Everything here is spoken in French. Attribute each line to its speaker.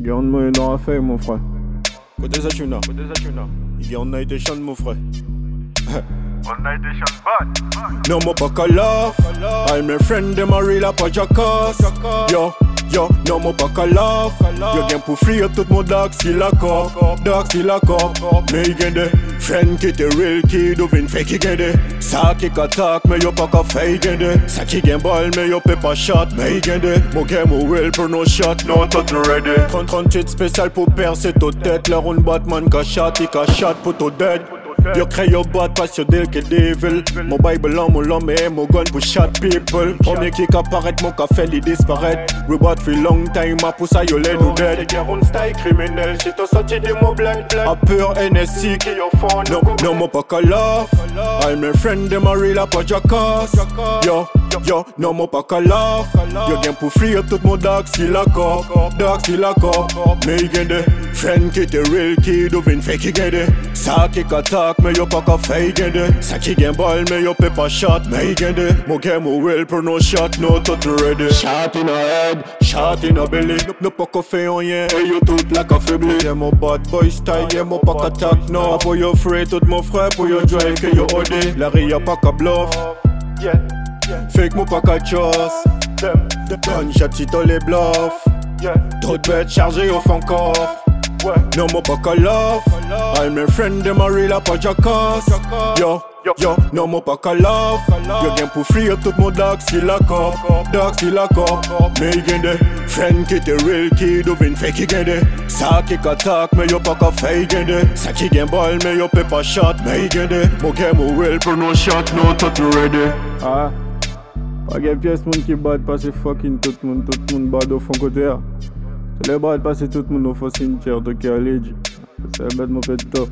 Speaker 1: Garde moi dans la feuille, mon frère.
Speaker 2: Côté.
Speaker 3: Côté.
Speaker 2: Il y en a été chant, mon frère.
Speaker 3: On a été champagne.
Speaker 2: No more laugh. All my friend them a real up a jackass. Yo, yo, no more back a laugh. Yo gen pour free up tout mon dog si la cop. Dog si la cop. Mais il gen de friend qui te real kid ou vin fake il gen de. Ça qui attack mais yo pas ka fake gen de. Ça qui gen ball mais yo peut pas shot. Mais il gen de. Ou real pour no shot. No tout ready. 38 spécial pour percer ton tête. La round Batman ka shot. Il ka shot dead. Yo cry your bad pass your deal que devil Mon bible en mon l'homme et mon gun pour shot people. Premier qui apparaît mon café il disparaît. Bought for long time ma pousse à yo les nous dead.
Speaker 3: Un style criminel, j'ai ton sorti des mots black black.
Speaker 2: A peur NSC
Speaker 3: Qui au fond,
Speaker 2: No, no mo pas ka laugh All my friend them a real up a jackass Yo, yo, no mo pas ka laugh Yo gen pour free up tout mon dog si la cop. Dog si la cop. Mais il gen de friend qui te real kid ou vin fake il gen de Ça qui attack mais yo pas ka fake gen de Ça qui gen ball mais yo peut pas shot Mais il gen de Mon game ou real pour no shot No tout ready. Shot in a head, shot in a belly. No, no pas ka fait rien Et yo tout la ka faibli Yeah mon bad boy style Yeah mon pas ka tac non Pour yo frère tout mon frère Pour yo drive que yo OD La ria pas ka bluff.
Speaker 3: Yeah, yeah,
Speaker 2: Fake mon pas ka choss
Speaker 3: them,
Speaker 2: Gunshot si les bluffs Trop de bêtes chargées au fond coffre.
Speaker 3: Ouais.
Speaker 2: No more back a laugh All my friend them a real up a jackass Yo, yo, no more back a laugh Yo gen pour free up tout mon dog si la cop. Si la cop. Mais il gen de friend qui te real ou vin fake il gen de Ça qui attack mais yo pas ka fake gen de Ça qui gen ball mais yo peut pas shot Mais il gen de Mon game real pour no shot no tout ready.
Speaker 1: Ah. Pas gen pièce moun qui bad passer fucking tout moun, tout moun bad au fond côté. C'est les bad passer tout moun au fond cimetière, donc à l'edge. C'est bête mon pète top.